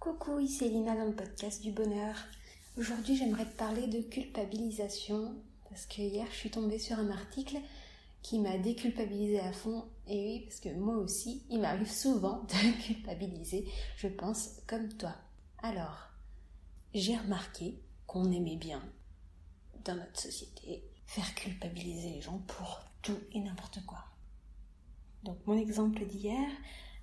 Coucou, ici Elina dans le podcast du bonheur. Aujourd'hui, j'aimerais te parler de culpabilisation parce que hier, je suis tombée sur un article qui m'a déculpabilisée à fond. Et oui, parce que moi aussi, il m'arrive souvent de culpabiliser, je pense, comme toi. Alors, j'ai remarqué qu'on aimait bien, dans notre société, faire culpabiliser les gens pour tout et n'importe quoi. Donc, mon exemple d'hier,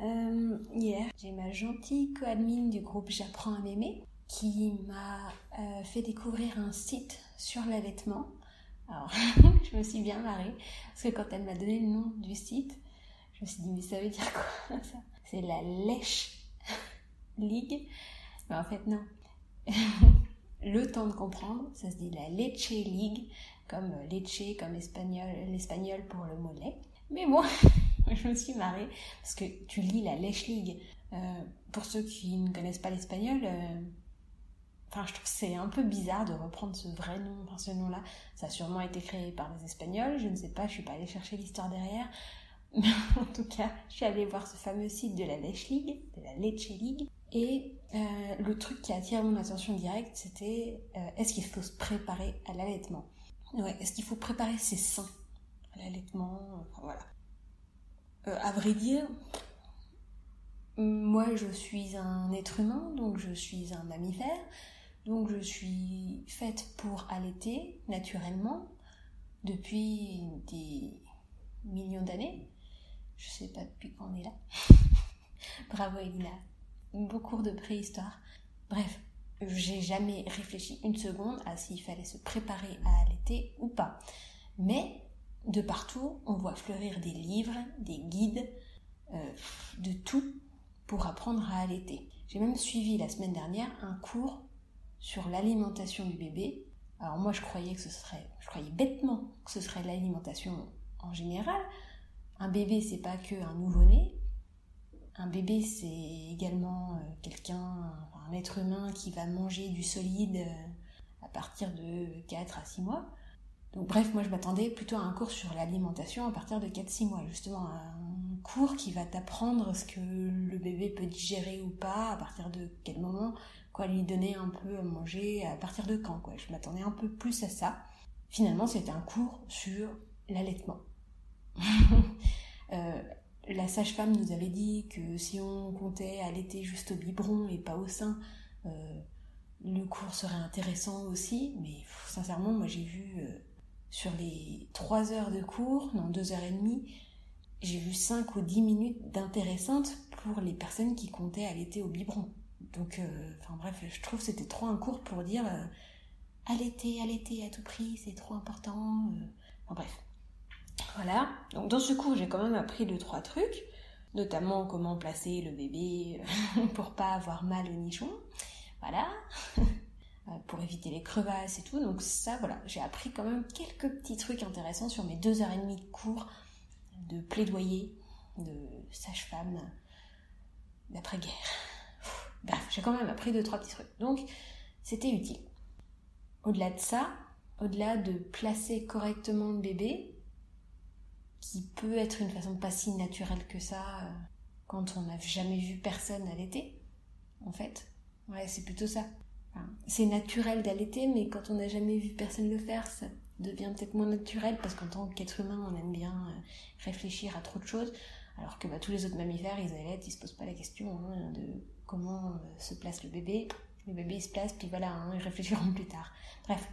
euh, hier, j'ai ma gentille co-admin du groupe J'apprends à m'aimer qui m'a euh, fait découvrir un site sur l'allaitement. Alors, je me suis bien marrée parce que quand elle m'a donné le nom du site, je me suis dit, mais ça veut dire quoi ça? C'est la Lèche League. Mais en fait, non. le temps de comprendre, ça se dit la Leche League, comme leche, comme espagnol, l'espagnol pour le mot lait. Mais bon, je me suis marrée parce que tu lis la Lèche League. Euh, pour ceux qui ne connaissent pas l'espagnol, euh, je trouve que c'est un peu bizarre de reprendre ce vrai nom, ce nom-là. Ça a sûrement été créé par les Espagnols, je ne sais pas, je suis pas allée chercher l'histoire derrière. Mais en tout cas, je suis allée voir ce fameux site de la Lèche League, de la Leche League. Et euh, le truc qui a attiré mon attention directe, c'était est-ce qu'il faut se préparer à l'allaitement? Ouais, est-ce qu'il faut préparer ses seins à l'allaitement? Enfin, Voilà. Euh, à vrai dire, moi je suis un être humain, donc je suis un mammifère, donc je suis faite pour allaiter naturellement depuis des millions d'années. Je sais pas depuis quand on est là. Bravo Elina. Beau cours de préhistoire. Bref, j'ai jamais réfléchi une seconde à s'il fallait se préparer à allaiter ou pas. Mais de partout, on voit fleurir des livres, des guides, euh, de tout pour apprendre à allaiter. J'ai même suivi la semaine dernière un cours sur l'alimentation du bébé. Alors moi je croyais que ce serait, je croyais bêtement que ce serait l'alimentation en général. Un bébé c'est pas que un nouveau-né. Un bébé c'est également euh, quelqu'un, un être humain qui va manger du solide euh, à partir de 4 à 6 mois. Donc bref, moi je m'attendais plutôt à un cours sur l'alimentation à partir de 4-6 mois, justement un cours qui va t'apprendre ce que le bébé peut digérer ou pas, à partir de quel moment, quoi lui donner un peu à manger, à partir de quand, quoi. Je m'attendais un peu plus à ça. Finalement, c'était un cours sur l'allaitement. euh, la sage-femme nous avait dit que si on comptait allaiter juste au biberon et pas au sein, euh, le cours serait intéressant aussi, mais sincèrement, moi j'ai vu... Euh, sur les 3 heures de cours, non 2 heures et demie, j'ai vu 5 ou 10 minutes d'intéressantes pour les personnes qui comptaient allaiter au biberon. Donc, euh, enfin bref, je trouve que c'était trop un cours pour dire euh, allaiter, allaiter à tout prix, c'est trop important. Euh. Enfin bref. Voilà. Donc dans ce cours, j'ai quand même appris 2-3 trucs, notamment comment placer le bébé pour pas avoir mal au nichon. Voilà. Euh, pour éviter les crevasses et tout. Donc ça, voilà, j'ai appris quand même quelques petits trucs intéressants sur mes deux heures et demie de cours de plaidoyer, de sage-femme d'après-guerre. Bref, j'ai quand même appris deux, trois petits trucs. Donc, c'était utile. Au-delà de ça, au-delà de placer correctement le bébé, qui peut être une façon pas si naturelle que ça euh, quand on n'a jamais vu personne allaiter, en fait. Ouais, c'est plutôt ça c'est naturel d'allaiter, mais quand on n'a jamais vu personne le faire, ça devient peut-être moins naturel parce qu'en tant qu'être humain, on aime bien euh, réfléchir à trop de choses, alors que bah, tous les autres mammifères, ils allaitent, ils se posent pas la question hein, de comment euh, se place le bébé. Le bébé il se place, puis voilà, hein, ils réfléchiront plus tard. Bref,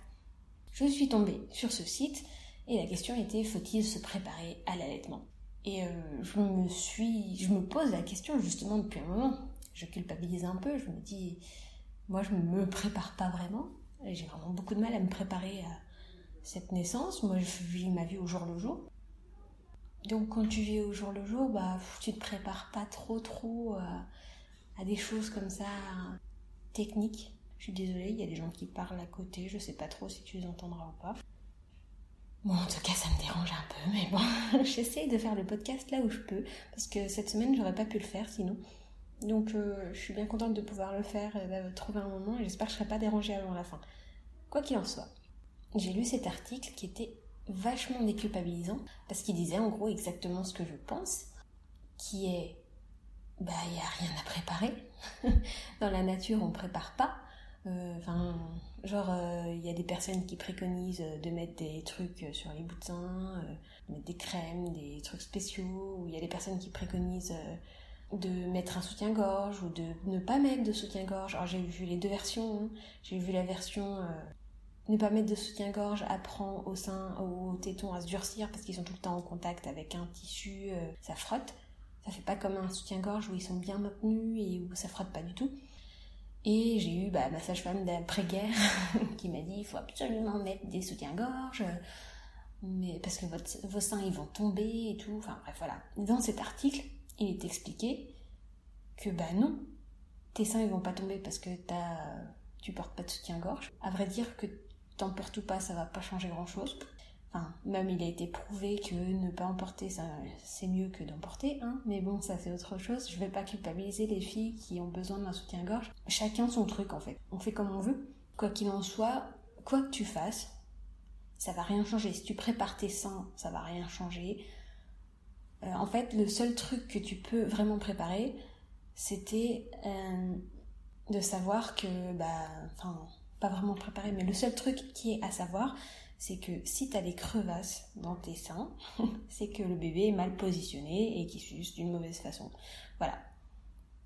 je suis tombée sur ce site et la question était faut-il se préparer à l'allaitement? Et euh, je me suis, je me pose la question justement depuis un moment. Je culpabilise un peu, je me dis moi, je ne me prépare pas vraiment. J'ai vraiment beaucoup de mal à me préparer à cette naissance. Moi, je vis ma vie au jour le jour. Donc, quand tu vis au jour le jour, bah, tu te prépares pas trop, trop à, euh, à des choses comme ça techniques. Je suis désolée, il y a des gens qui parlent à côté. Je sais pas trop si tu les entendras ou pas. Bon, en tout cas, ça me dérange un peu, mais bon, j'essaie de faire le podcast là où je peux, parce que cette semaine, j'aurais pas pu le faire sinon. Donc euh, je suis bien contente de pouvoir le faire de trouver un moment et j'espère que je ne serai pas dérangée avant la fin. Quoi qu'il en soit, j'ai lu cet article qui était vachement déculpabilisant parce qu'il disait en gros exactement ce que je pense, qui est bah il n'y a rien à préparer. dans la nature, on prépare pas. Euh, enfin, genre, euh, il y a des personnes qui préconisent de mettre des trucs sur les boutins, de mettre des crèmes, des trucs spéciaux, ou il y a des personnes qui préconisent de mettre un soutien-gorge ou de ne pas mettre de soutien-gorge. Alors j'ai vu les deux versions. Hein. J'ai vu la version ne pas mettre de soutien-gorge apprend au sein, au téton à se durcir parce qu'ils sont tout le temps en contact avec un tissu, ça frotte. Ça fait pas comme un soutien-gorge où ils sont bien maintenus et où ça frotte pas du tout. Et j'ai eu bah, ma sage-femme d'après-guerre qui m'a dit il faut absolument mettre des soutiens-gorge, mais parce que vos seins ils vont tomber et tout. Enfin bref, voilà. Dans cet article, il est expliqué que bah non, tes seins ils vont pas tomber parce que as, tu portes pas de soutien-gorge. À vrai dire que t'en portes ou pas, ça va pas changer grand-chose. Enfin, même il a été prouvé que ne pas emporter, c'est mieux que d'emporter, hein. Mais bon, ça c'est autre chose. Je vais pas culpabiliser les filles qui ont besoin d'un soutien-gorge. Chacun son truc en fait. On fait comme on veut. Quoi qu'il en soit, quoi que tu fasses, ça va rien changer. Si tu prépares tes seins, ça va rien changer. Euh, en fait, le seul truc que tu peux vraiment préparer, c'était euh, de savoir que, bah, enfin, pas vraiment préparer, mais le seul truc qui est à savoir, c'est que si tu as des crevasses dans tes seins, c'est que le bébé est mal positionné et qu'il suce d'une mauvaise façon. Voilà.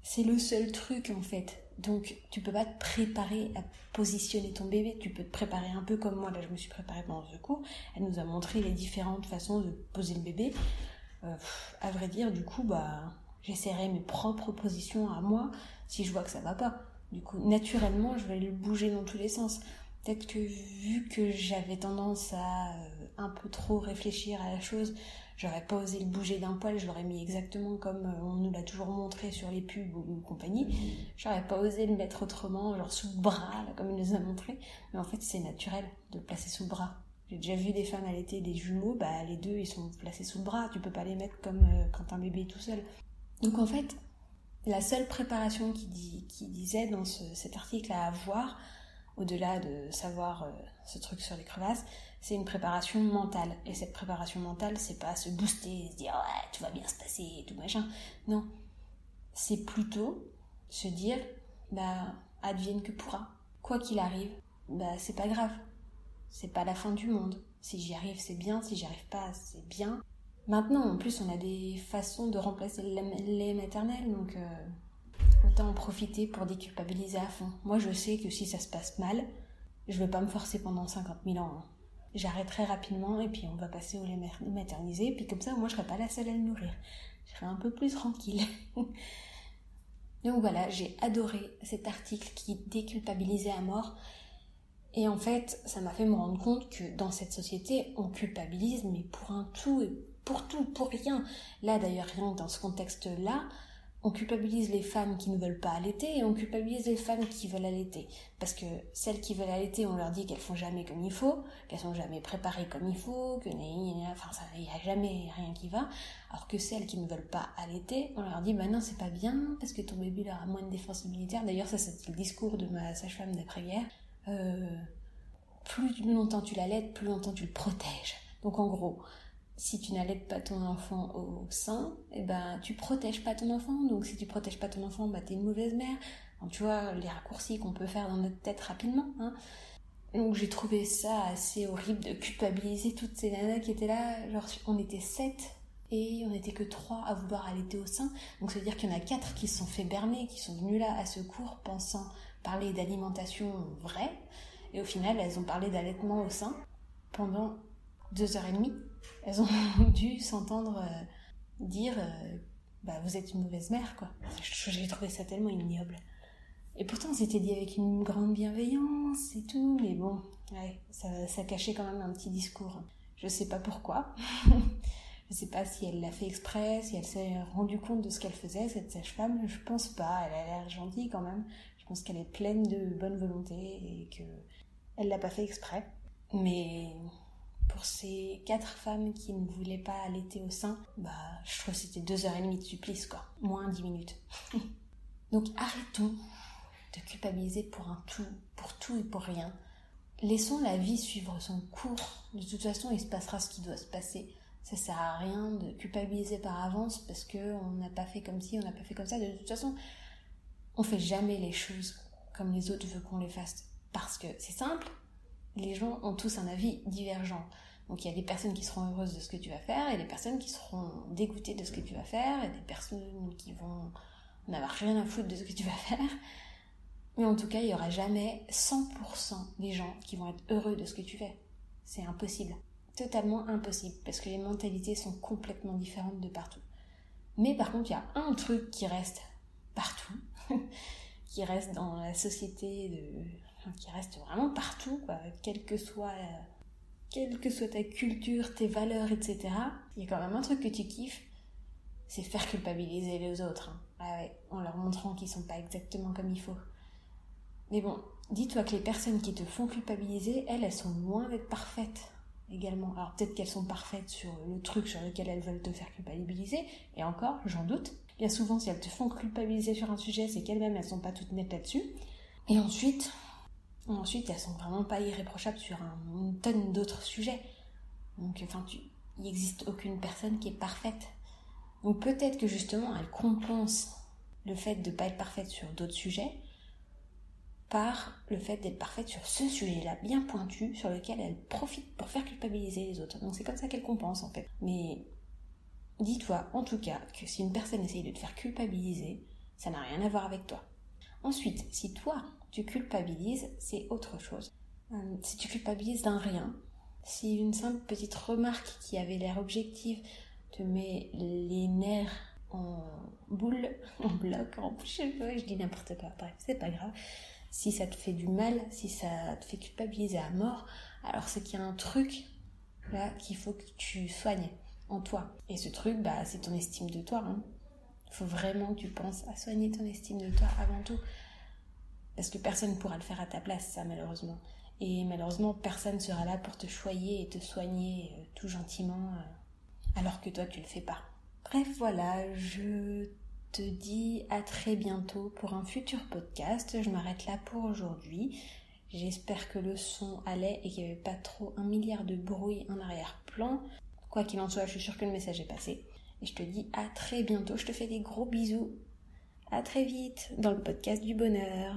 C'est le seul truc en fait. Donc tu peux pas te préparer à positionner ton bébé, tu peux te préparer un peu comme moi, là je me suis préparée pendant ce cours, elle nous a montré les différentes façons de poser le bébé. Euh, à vrai dire, du coup, bah j'essaierai mes propres positions à moi si je vois que ça va pas. Du coup, naturellement, je vais le bouger dans tous les sens. Peut-être que vu que j'avais tendance à euh, un peu trop réfléchir à la chose, j'aurais pas osé le bouger d'un poil, je l'aurais mis exactement comme euh, on nous l'a toujours montré sur les pubs ou, compagnie. J'aurais pas osé le mettre autrement, genre sous le bras, comme il nous a montré. Mais en fait, c'est naturel de le placer sous le bras. J'ai déjà vu des femmes allaiter des jumeaux, bah les deux ils sont placés sous le bras, tu peux pas les mettre comme euh, quand un bébé est tout seul. Donc en fait, la seule préparation qui, disait dans cet article à avoir, au-delà de savoir euh, ce truc sur les crevasses, c'est une préparation mentale. Et cette préparation mentale, c'est pas se booster, se dire ouais, tout va bien se passer et tout machin. Non. C'est plutôt se dire bah advienne que pourra. Quoi qu'il arrive, bah c'est pas grave. C'est pas la fin du monde. Si j'y arrive, c'est bien. Si j'y arrive pas, c'est bien. Maintenant, en plus, on a des façons de remplacer le lait maternel, donc euh, Autant en profiter pour déculpabiliser à fond. Moi, je sais que si ça se passe mal, je vais pas me forcer pendant 50 000 ans. Hein. J'arrêterai rapidement et puis on va passer au lait maternisé. Puis comme ça, moi, je serai pas la seule à le nourrir. Je serai un peu plus tranquille. Donc voilà, j'ai adoré cet article qui déculpabilisait à mort. Et en fait, ça m'a fait me rendre compte que dans cette société, on culpabilise, mais pour un tout et pour tout, pour rien. Là, d'ailleurs, rien dans ce contexte-là, on culpabilise les femmes qui ne veulent pas allaiter et on culpabilise les femmes qui veulent allaiter. Parce que celles qui veulent allaiter, on leur dit qu'elles font jamais comme il faut, qu'elles sont jamais préparées comme il faut, que enfin il n'y a jamais rien qui va. Alors que celles qui ne veulent pas allaiter, on leur dit bah non c'est pas bien parce que ton bébé aura moins de défense immunitaire. D'ailleurs ça c'est le discours de ma sage-femme d'après-guerre. Euh, plus longtemps tu l'allaites, plus longtemps tu le protèges. Donc en gros, si tu n'allaites pas ton enfant au sein, eh ben, tu protèges pas ton enfant. Donc, si tu protèges pas ton enfant, bah, es une mauvaise mère. tu vois, les raccourcis qu'on peut faire dans notre tête rapidement. Hein. Donc, j'ai trouvé ça assez horrible de culpabiliser toutes ces nanas qui étaient là. Genre, on était sept et on n'était que trois à vouloir allaiter au sein. Donc, ça veut dire qu'il y en a quatre qui se sont fait berner, qui sont venus là à ce cours pensant parler d'alimentation vraie. Et au final, elles ont parlé d'allaitement au sein pendant deux heures et demie elles ont dû s'entendre euh, dire euh, bah vous êtes une mauvaise mère quoi. J'ai trouvé ça tellement ignoble. Et pourtant c'était dit avec une grande bienveillance et tout, mais bon, ça, ça cachait quand même un petit discours. Je sais pas pourquoi. je sais pas si elle l'a fait exprès, si elle s'est rendue compte de ce qu'elle faisait, cette sage-femme. Je pense pas, elle a l'air gentille quand même. Je pense qu'elle est pleine de bonne volonté et que elle l'a pas fait exprès. Mais pour ces quatre femmes qui ne voulaient pas allaiter au sein, bah, je trouve que c'était deux heures et demie de supplice, quoi. Moins dix minutes. Donc arrêtons de culpabiliser pour un tout, pour tout et pour rien. Laissons la vie suivre son cours. De toute façon, il se passera ce qui doit se passer. Ça sert à rien de culpabiliser par avance parce que on n'a pas fait comme ci, on n'a pas fait comme ça. De toute façon, on fait jamais les choses comme les autres veulent qu'on les fasse. Parce que c'est simple, les gens ont tous un avis divergent. Donc il y a des personnes qui seront heureuses de ce que tu vas faire et des personnes qui seront dégoûtées de ce que tu vas faire et des personnes qui vont n'avoir rien à foutre de ce que tu vas faire. Mais en tout cas, il n'y aura jamais 100% des gens qui vont être heureux de ce que tu fais. C'est impossible. Totalement impossible parce que les mentalités sont complètement différentes de partout. Mais par contre, il y a un truc qui reste partout, qui reste dans la société, qui reste vraiment partout, quoi, quel que soit quelle que soit ta culture, tes valeurs, etc., il y a quand même un truc que tu kiffes, c'est faire culpabiliser les autres. Hein. Ah en leur montrant qu'ils sont pas exactement comme il faut. Mais bon, dis-toi que les personnes qui te font culpabiliser, elles, elles sont loin d'être parfaites également. Alors peut-être qu'elles sont parfaites sur le truc sur lequel elles veulent te faire culpabiliser, et encore, j'en doute. Bien souvent, si elles te font culpabiliser sur un sujet, c'est qu'elles-mêmes, elles sont pas toutes nettes là-dessus. Et ensuite, ensuite, elles sont vraiment pas irréprochables sur une tonne d'autres sujets. Donc, enfin, tu, il n'existe aucune personne qui est parfaite. Donc peut-être que justement, elle compense le fait de pas être parfaite sur d'autres sujets par le fait d'être parfaite sur ce sujet-là, bien pointu, sur lequel elle profite pour faire culpabiliser les autres. Donc c'est comme ça qu'elle compense en fait. Mais dis-toi en tout cas que si une personne essaye de te faire culpabiliser, ça n'a rien à voir avec toi. Ensuite, si toi, tu culpabilises, c'est autre chose. Euh, si tu culpabilises d'un rien, si une simple petite remarque qui avait l'air objective te met les nerfs en boule, en bloc, en je sais pas, je dis n'importe quoi, bref, c'est pas grave. Si ça te fait du mal, si ça te fait culpabiliser à mort, alors c'est qu'il y a un truc là qu'il faut que tu soignes en toi. Et ce truc, bah, c'est ton estime de toi. Hein. faut vraiment que tu penses à soigner ton estime de toi avant tout. Parce que personne ne pourra le faire à ta place, ça, malheureusement. Et malheureusement, personne ne sera là pour te choyer et te soigner euh, tout gentiment, euh, alors que toi, tu le fais pas. Bref, voilà, je te dis à très bientôt pour un futur podcast. Je m'arrête là pour aujourd'hui. J'espère que le son allait et qu'il n'y avait pas trop un milliard de bruit en arrière-plan. Quoi qu'il en soit, je suis sûre que le message est passé. Et je te dis à très bientôt. Je te fais des gros bisous. À très vite dans le podcast du bonheur.